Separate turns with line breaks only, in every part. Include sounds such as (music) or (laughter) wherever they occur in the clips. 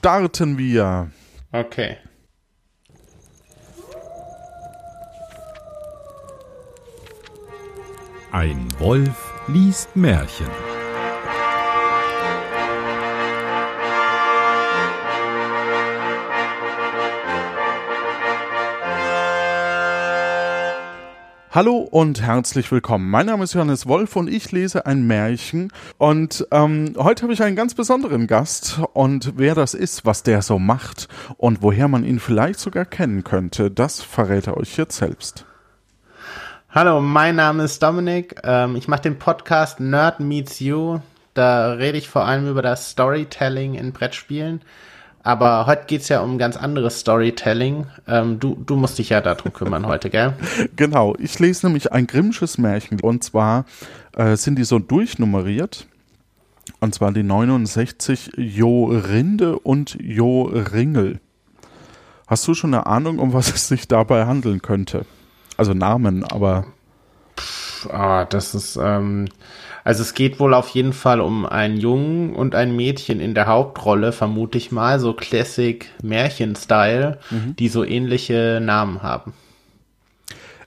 starten wir.
Okay.
Ein Wolf liest Märchen.
Hallo und herzlich willkommen. Mein Name ist Johannes Wolf und ich lese ein Märchen. Und ähm, heute habe ich einen ganz besonderen Gast. Und wer das ist, was der so macht und woher man ihn vielleicht sogar kennen könnte, das verrät er euch jetzt selbst.
Hallo, mein Name ist Dominik. Ähm, ich mache den Podcast Nerd Meets You. Da rede ich vor allem über das Storytelling in Brettspielen. Aber heute geht's ja um ganz anderes Storytelling. Ähm, du, du musst dich ja darum kümmern heute, gell? (laughs)
Genau, ich lese nämlich ein Grimmsches Märchen. Und zwar äh, sind die so durchnummeriert. Und zwar die 69 Jorinde und Joringel. Hast du schon eine Ahnung, um was es sich dabei handeln könnte? Also Namen, aber.
Ah, das ist, ähm, also es geht wohl auf jeden Fall um einen Jungen und ein Mädchen in der Hauptrolle, vermute ich mal, so Classic Märchen-Style, mhm. die so ähnliche Namen haben.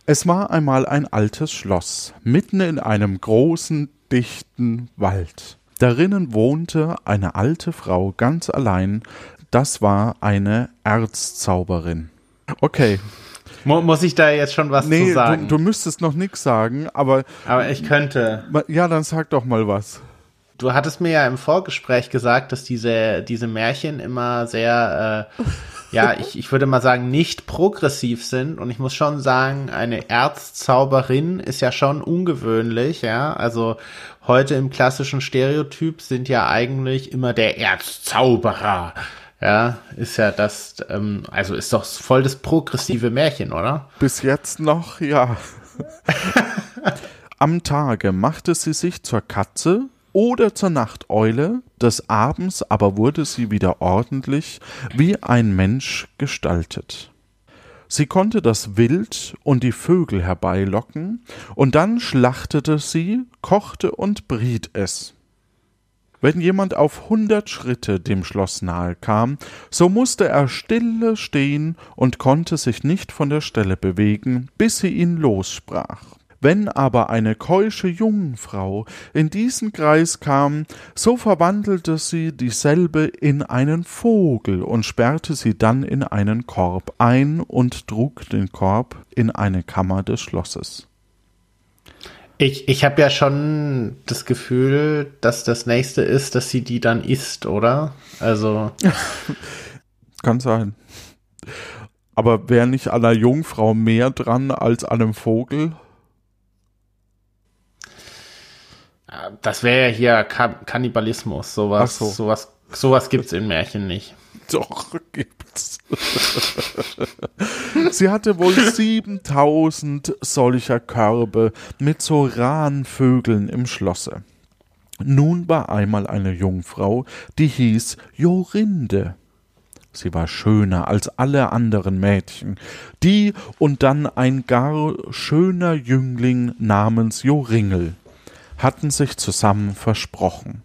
Es war einmal ein altes Schloss, mitten in einem großen, dichten Wald. Darinnen wohnte eine alte Frau ganz allein, das war eine Erzzauberin. Okay,
muss ich da jetzt schon was
nee,
zu sagen?
Du, du müsstest noch nichts sagen, aber.
Aber ich könnte.
Ja, dann sag doch mal was.
Du hattest mir ja im Vorgespräch gesagt, dass diese, diese Märchen immer sehr, äh, ja, ich, ich würde mal sagen, nicht progressiv sind. Und ich muss schon sagen, eine Erzzauberin ist ja schon ungewöhnlich, ja. Also heute im klassischen Stereotyp sind ja eigentlich immer der Erzzauberer ja, ist ja das, ähm, also ist doch voll das progressive Märchen, oder?
Bis jetzt noch, ja. (laughs) Am Tage machte sie sich zur Katze oder zur Nachteule, des Abends aber wurde sie wieder ordentlich wie ein Mensch gestaltet. Sie konnte das Wild und die Vögel herbeilocken, und dann schlachtete sie, kochte und briet es. Wenn jemand auf hundert Schritte dem Schloss nahe kam, so musste er stille stehen und konnte sich nicht von der Stelle bewegen, bis sie ihn lossprach. Wenn aber eine keusche Jungfrau in diesen Kreis kam, so verwandelte sie dieselbe in einen Vogel und sperrte sie dann in einen Korb ein und trug den Korb in eine Kammer des Schlosses.
Ich, ich habe ja schon das Gefühl, dass das nächste ist, dass sie die dann isst, oder? Also. (laughs)
Kann sein. Aber wäre nicht an einer Jungfrau mehr dran als an einem Vogel?
Das wäre ja hier Kannibalismus. Sowas, so. sowas, sowas gibt's in Märchen nicht.
Doch, gibt's. Sie hatte wohl 7000 solcher Körbe mit so Rahnvögeln im Schlosse. Nun war einmal eine Jungfrau, die hieß Jorinde. Sie war schöner als alle anderen Mädchen, die und dann ein gar schöner Jüngling namens Joringel hatten sich zusammen versprochen.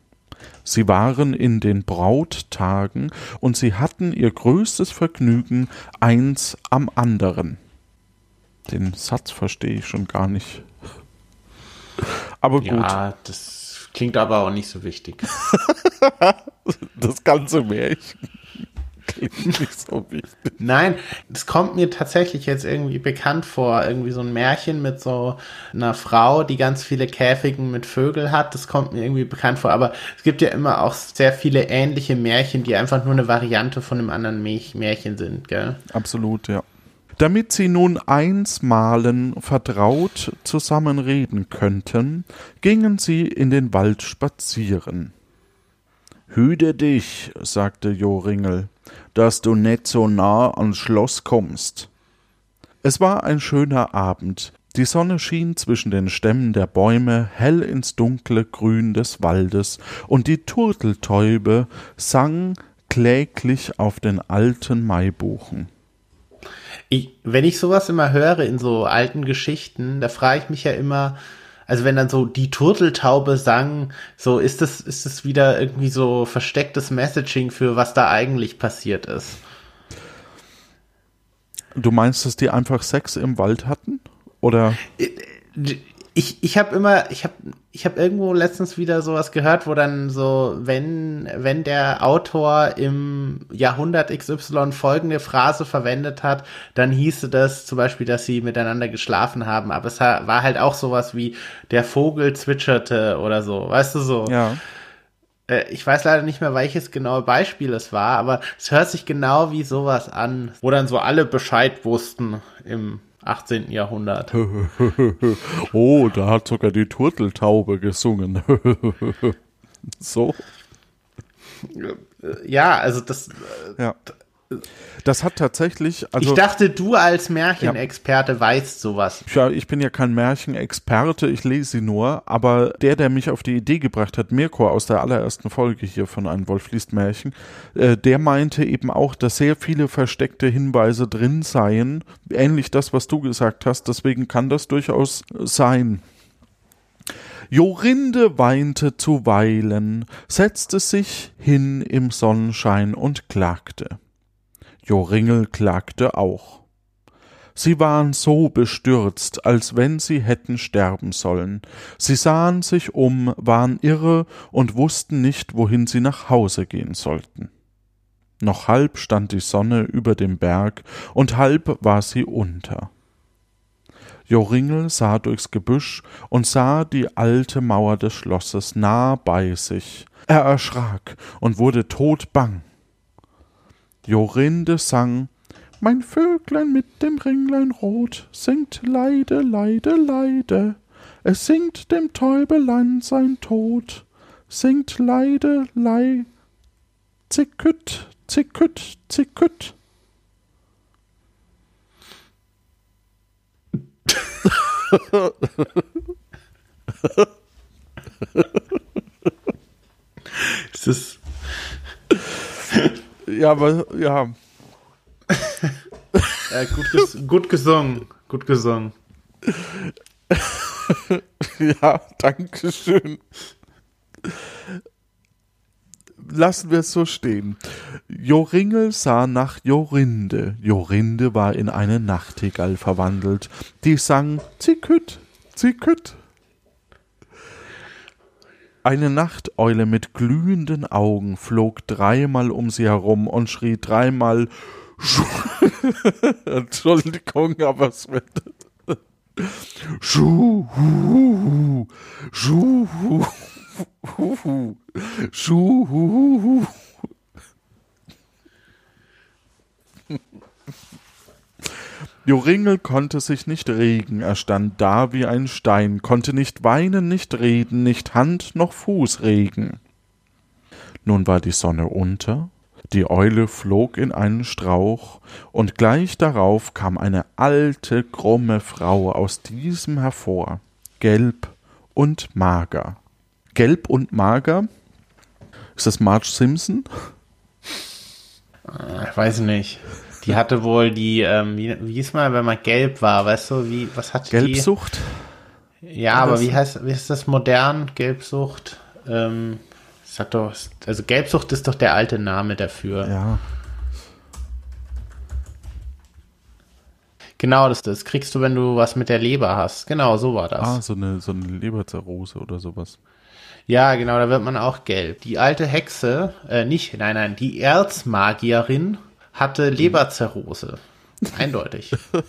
Sie waren in den Brauttagen und sie hatten ihr größtes Vergnügen eins am anderen. Den Satz verstehe ich schon gar nicht. Aber gut.
Ja, das klingt aber auch nicht so wichtig. (laughs)
das ganze Märchen klingt nicht so wichtig.
Nein, es kommt mir tatsächlich jetzt irgendwie bekannt vor. Irgendwie so ein Märchen mit so einer Frau, die ganz viele Käfigen mit Vögeln hat. Das kommt mir irgendwie bekannt vor. Aber es gibt ja immer auch sehr viele ähnliche Märchen, die einfach nur eine Variante von einem anderen Märchen sind, gell?
Absolut, ja. Damit sie nun einsmalen vertraut zusammen reden könnten, gingen sie in den Wald spazieren. Hüte dich, sagte Joringel, dass du nicht so nah ans Schloss kommst. Es war ein schöner Abend. Die Sonne schien zwischen den Stämmen der Bäume hell ins dunkle Grün des Waldes, und die Turteltäube sang kläglich auf den alten Maibuchen.
Ich, wenn ich sowas immer höre in so alten Geschichten, da frage ich mich ja immer, also wenn dann so die Turteltaube sang, so ist das, ist das wieder irgendwie so verstecktes Messaging für was da eigentlich passiert ist.
Du meinst, dass die einfach Sex im Wald hatten? Oder?
Ich, ich habe immer, ich habe ich hab irgendwo letztens wieder sowas gehört, wo dann so, wenn, wenn der Autor im Jahrhundert XY folgende Phrase verwendet hat, dann hieße das zum Beispiel, dass sie miteinander geschlafen haben. Aber es war halt auch sowas wie, der Vogel zwitscherte oder so, weißt du so.
Ja
äh, ich weiß leider nicht mehr, welches genaue Beispiel es war, aber es hört sich genau wie sowas an, wo dann so alle Bescheid wussten im 18. Jahrhundert. (laughs)
oh, da hat sogar die Turteltaube gesungen. (laughs) so.
Ja, also das.
Ja. Das hat tatsächlich. Also,
ich dachte, du als Märchenexperte ja. weißt sowas.
Ja, ich bin ja kein Märchenexperte, ich lese sie nur, aber der, der mich auf die Idee gebracht hat, Mirko aus der allerersten Folge hier von Ein Wolf liest Märchen, äh, der meinte eben auch, dass sehr viele versteckte Hinweise drin seien. Ähnlich das, was du gesagt hast, deswegen kann das durchaus sein. Jorinde weinte zuweilen, setzte sich hin im Sonnenschein und klagte. Joringel klagte auch. Sie waren so bestürzt, als wenn sie hätten sterben sollen. Sie sahen sich um, waren irre und wussten nicht, wohin sie nach Hause gehen sollten. Noch halb stand die Sonne über dem Berg und halb war sie unter. Joringel sah durchs Gebüsch und sah die alte Mauer des Schlosses nah bei sich. Er erschrak und wurde todbang. Jorinde sang Mein Vöglein mit dem Ringlein rot singt Leide, Leide, Leide. Es singt dem Täubelein sein Tod, singt Leide, Lei, Zickütt, Zickütt, Zickütt. (laughs)
ist das
ja, aber ja. (laughs)
ja gut, ges gut gesungen. Gut gesungen. (laughs)
ja, danke schön. Lassen wir es so stehen. Joringel sah nach Jorinde. Jorinde war in eine Nachtigall verwandelt. Die sang Ziküt, Ziküt. Eine Nachteule mit glühenden Augen flog dreimal um sie herum und schrie dreimal (laughs) Entschuldigung, aber es wird Schuhu, Schuhu, Schuhu. Joringel konnte sich nicht regen, er stand da wie ein Stein, konnte nicht weinen, nicht reden, nicht Hand noch Fuß regen. Nun war die Sonne unter, die Eule flog in einen Strauch, und gleich darauf kam eine alte, krumme Frau aus diesem hervor, gelb und mager. Gelb und mager? Ist das Marge Simpson?
Ich weiß nicht. Die hatte wohl die, ähm, wie, wie hieß mal, wenn man gelb war, weißt du, wie, was hat
Gelbsucht?
die? Ja, aber wie heißt, wie ist das modern? Gelbsucht? Ähm, sag doch, also Gelbsucht ist doch der alte Name dafür.
Ja.
Genau, das, das kriegst du, wenn du was mit der Leber hast. Genau, so war das.
Ah, so eine, so eine Leberzirrhose oder sowas.
Ja, genau, da wird man auch gelb. Die alte Hexe, äh, nicht, nein, nein, die Erzmagierin hatte Leberzirrhose. Eindeutig. (laughs)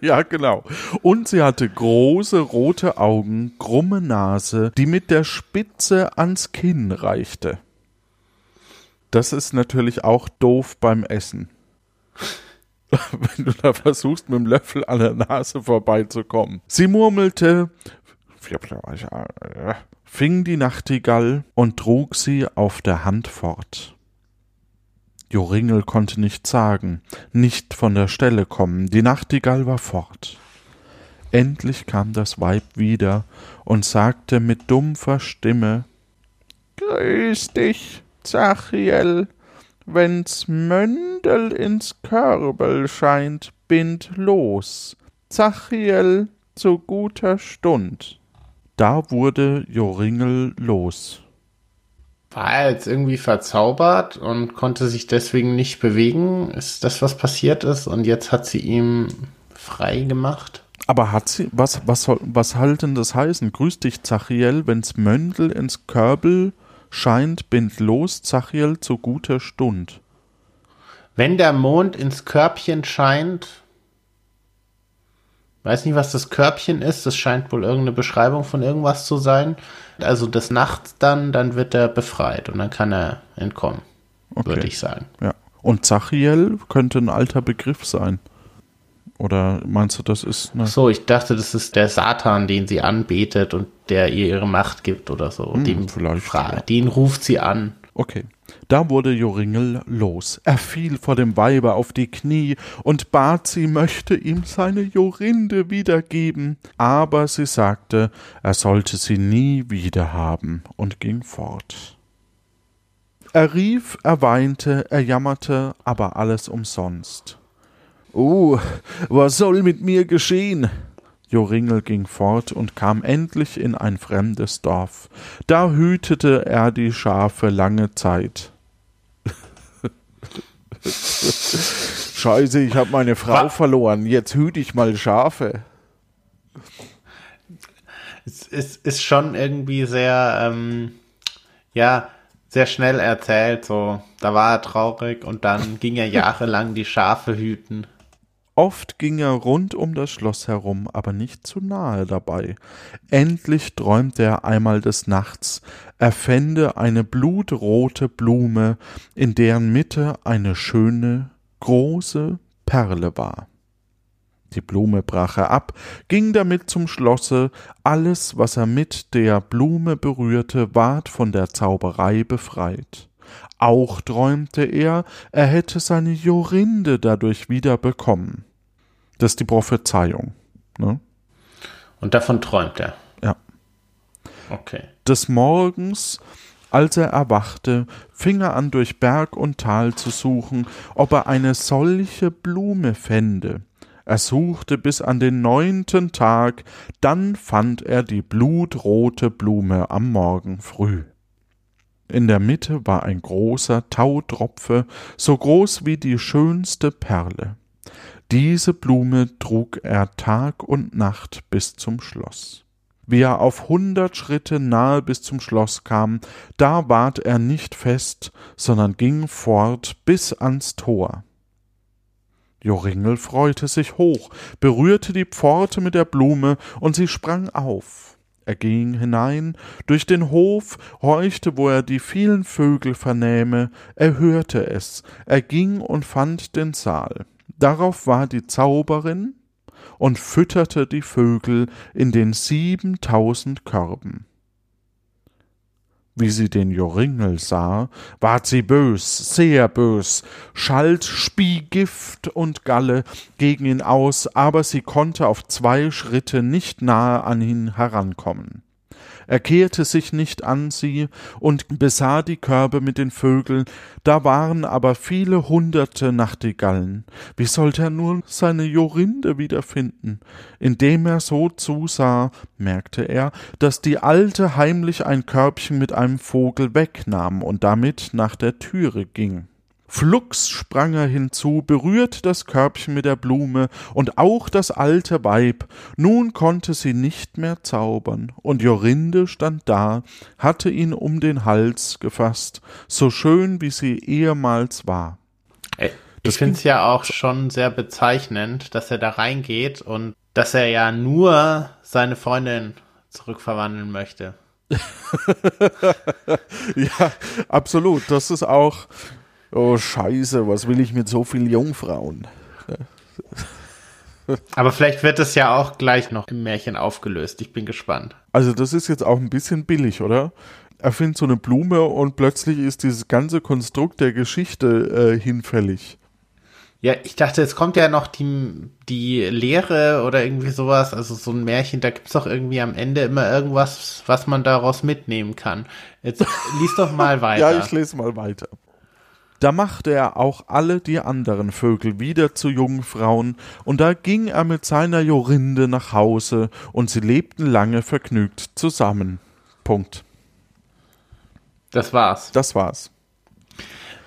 Ja, genau. Und sie hatte große rote Augen, krumme Nase, die mit der Spitze ans Kinn reichte. Das ist natürlich auch doof beim Essen. (laughs) Wenn du da versuchst, mit dem Löffel an der Nase vorbeizukommen. Sie murmelte, fing die Nachtigall und trug sie auf der Hand fort. Joringel konnte nichts sagen, nicht von der Stelle kommen, die Nachtigall war fort. Endlich kam das Weib wieder und sagte mit dumpfer Stimme Grüß dich, Zachiel, wenn's Möndel ins Körbel scheint, bind los. Zachiel, zu guter Stund. Da wurde Joringel los.
War er jetzt irgendwie verzaubert und konnte sich deswegen nicht bewegen? Ist das, was passiert ist? Und jetzt hat sie ihm frei gemacht?
Aber hat sie, was, was soll, was halt denn das heißen? Grüß dich, Zachiel, wenn's Möndel ins Körbel scheint, bind los, Zachiel, zu guter Stund.
Wenn der Mond ins Körbchen scheint, weiß nicht, was das Körbchen ist, das scheint wohl irgendeine Beschreibung von irgendwas zu sein. Also des Nachts dann, dann wird er befreit und dann kann er entkommen,
Okay.
würde ich sagen.
Ja. Und Zachiel könnte ein alter Begriff sein. Oder meinst du, das ist eine.
So, ich dachte, das ist der Satan, den sie anbetet und der ihr ihre Macht gibt oder so. Dem
Hm, vielleicht,
fra-
ja.
Den ruft sie an.
Okay. Da wurde Joringel los. Er fiel vor dem Weibe auf die Knie und bat, sie möchte ihm seine Jorinde wiedergeben. Aber sie sagte, er sollte sie nie wiederhaben und ging fort. Er rief, er weinte, er jammerte, aber alles umsonst. Oh, was soll mit mir geschehen? Joringel ging fort und kam endlich in ein fremdes Dorf. Da hütete er die Schafe lange Zeit. (laughs) Scheiße, ich hab meine Frau
Wa-
verloren. Jetzt hüte ich mal Schafe.
Es ist, ist schon irgendwie sehr, ähm, ja, sehr schnell erzählt. So, da war er traurig und dann ging er jahrelang die Schafe hüten.
Oft ging er rund um das Schloss herum, aber nicht zu nahe dabei. Endlich träumte er einmal des Nachts, er fände eine blutrote Blume, in deren Mitte eine schöne, große Perle war. Die Blume brach er ab, ging damit zum Schlosse, alles, was er mit der Blume berührte, ward von der Zauberei befreit. Auch träumte er, er hätte seine Jorinde dadurch wieder bekommen. Das ist die Prophezeiung. Ne?
Und davon träumt er.
Ja.
Okay.
Des Morgens, als er erwachte, fing er an, durch Berg und Tal zu suchen, ob er eine solche Blume fände. Er suchte bis an den neunten Tag, dann fand er die blutrote Blume am Morgen früh. In der Mitte war ein großer Tautropfe, so groß wie die schönste Perle. Diese Blume trug er Tag und Nacht bis zum Schloss. Wie er auf hundert Schritte nahe bis zum Schloss kam, da ward er nicht fest, sondern ging fort bis ans Tor. Joringel freute sich hoch, berührte die Pforte mit der Blume, und sie sprang auf. Er ging hinein durch den Hof, horchte, wo er die vielen Vögel vernähme, er hörte es, er ging und fand den Saal. Darauf war die Zauberin und fütterte die Vögel in den siebentausend Körben. Wie sie den Joringel sah, ward sie bös, sehr bös, schalt, spie Gift und Galle gegen ihn aus, aber sie konnte auf zwei Schritte nicht nahe an ihn herankommen. Er kehrte sich nicht an sie und besah die Körbe mit den Vögeln, da waren aber viele hunderte Nachtigallen. Wie sollte er nur seine Jorinde wiederfinden? Indem er so zusah, merkte er, dass die Alte heimlich ein Körbchen mit einem Vogel wegnahm und damit nach der Türe ging. Flugs sprang er hinzu, berührte das Körbchen mit der Blume und auch das alte Weib. Nun konnte sie nicht mehr zaubern, und Jorinde stand da, hatte ihn um den Hals gefasst, so schön wie sie ehemals war.
Ey,
Das
Ich finde es ja auch schon sehr bezeichnend, dass er da reingeht und dass er ja nur seine Freundin zurückverwandeln möchte. (laughs)
Ja, absolut. Das ist auch. Oh, Scheiße, was will ich mit so vielen Jungfrauen?
Aber vielleicht wird es ja auch gleich noch im Märchen aufgelöst. Ich bin gespannt.
Also, das ist jetzt auch ein bisschen billig, oder? Er findet so eine Blume und plötzlich ist dieses ganze Konstrukt der Geschichte äh, hinfällig.
Ja, ich dachte, es kommt ja noch die, die Lehre oder irgendwie sowas, also so ein Märchen, da gibt's doch irgendwie am Ende immer irgendwas, was man daraus mitnehmen kann. Jetzt lies doch mal (laughs) weiter.
Ja, ich lese mal weiter. Da machte er auch alle die anderen Vögel wieder zu Jungfrauen, und da ging er mit seiner Jorinde nach Hause, und sie lebten lange vergnügt zusammen. Punkt.
Das war's.
Das war's.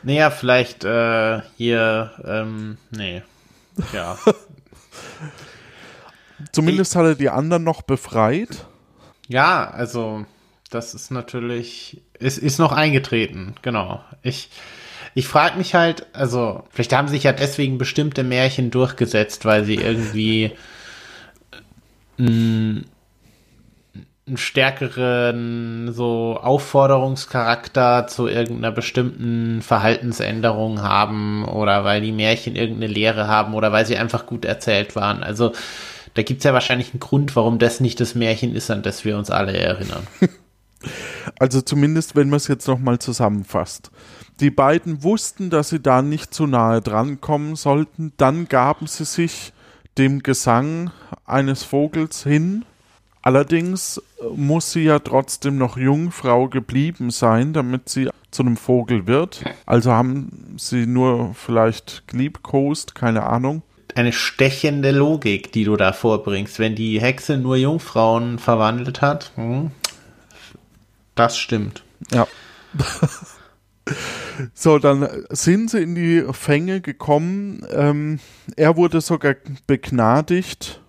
Naja, vielleicht äh, hier, ähm, nee. Ja. (laughs)
Zumindest hat er die anderen noch befreit.
ja, also, das ist natürlich, ist, ist noch eingetreten, genau. Ich, ich frage mich halt, also, vielleicht haben sich ja deswegen bestimmte Märchen durchgesetzt, weil sie irgendwie einen, einen stärkeren so Aufforderungscharakter zu irgendeiner bestimmten Verhaltensänderung haben oder weil die Märchen irgendeine Lehre haben oder weil sie einfach gut erzählt waren. Also da gibt's ja wahrscheinlich einen Grund, warum das nicht das Märchen ist, an das wir uns alle erinnern. (laughs)
Also zumindest, wenn man es jetzt nochmal zusammenfasst. Die beiden wussten, dass sie da nicht zu nahe drankommen sollten, dann gaben sie sich dem Gesang eines Vogels hin. Allerdings muss sie ja trotzdem noch Jungfrau geblieben sein, damit sie zu einem Vogel wird. Also haben sie nur vielleicht geliebkost, keine Ahnung.
Eine stechende Logik, die du da vorbringst, wenn die Hexe nur Jungfrauen verwandelt hat. Hm, das stimmt.
Ja. (laughs) so, dann sind sie in die Fänge gekommen. Ähm, er wurde sogar begnadigt.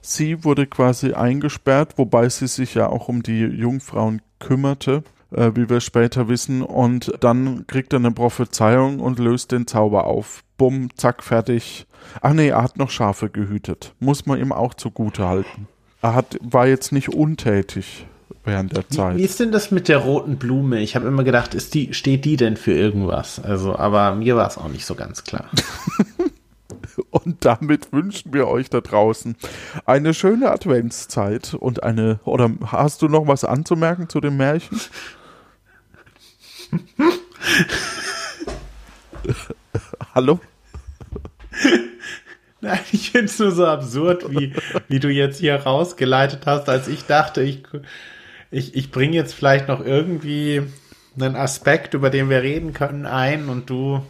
Sie wurde quasi eingesperrt, wobei sie sich ja auch um die Jungfrauen kümmerte, äh, wie wir später wissen. Und dann kriegt er eine Prophezeiung und löst den Zauber auf. Bumm, zack, fertig. Ach nee, er hat noch Schafe gehütet. Muss man ihm auch zugute halten. Er hat, war jetzt nicht untätig während der
Wie,
Zeit.
wie ist denn das mit der roten Blume? Ich habe immer gedacht, ist die, steht die denn für irgendwas? Also, aber mir war es auch nicht so ganz klar. (laughs)
Und damit wünschen wir euch da draußen eine schöne Adventszeit und eine. Oder hast du noch was anzumerken zu dem Märchen? (laughs) Hallo?
Nein, ich finde es nur so absurd, wie, wie du jetzt hier rausgeleitet hast, als ich dachte, ich, ich, ich bringe jetzt vielleicht noch irgendwie einen Aspekt, über den wir reden können, ein und du.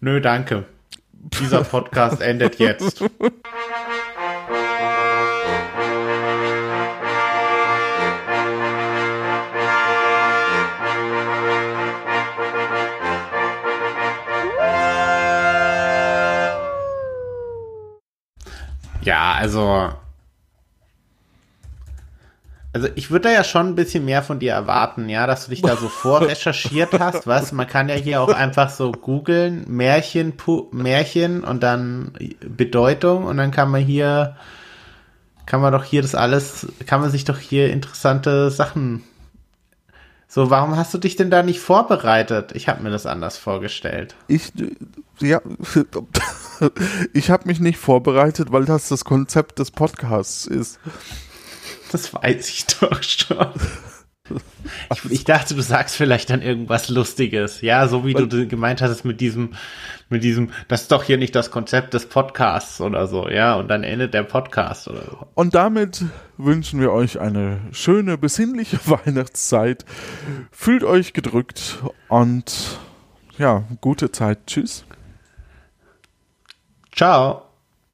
Nö, danke. Dieser Podcast (laughs) endet jetzt. Ja, also. Also ich würde da ja schon ein bisschen mehr von dir erwarten, ja, dass du dich da so vorrecherchiert (laughs) hast, was? Man kann ja hier auch einfach so googeln, Märchen, Pu Märchen und dann Bedeutung und dann kann man hier, kann man doch hier das alles, kann man sich doch hier interessante Sachen. So, warum hast du dich denn da nicht vorbereitet? Ich habe mir das anders vorgestellt.
Ich, ja, (laughs) ich habe mich nicht vorbereitet, weil das das Konzept des Podcasts ist. (laughs)
Das weiß ich doch schon. Ich, ich dachte, du sagst vielleicht dann irgendwas Lustiges. Ja, so wie du gemeint hast mit diesem, mit diesem, das ist doch hier nicht das Konzept des Podcasts oder so, ja, und dann endet der Podcast oder so.
Und damit wünschen wir euch eine schöne, besinnliche (laughs) Weihnachtszeit. Fühlt euch gedrückt und ja, gute Zeit. Tschüss.
Ciao.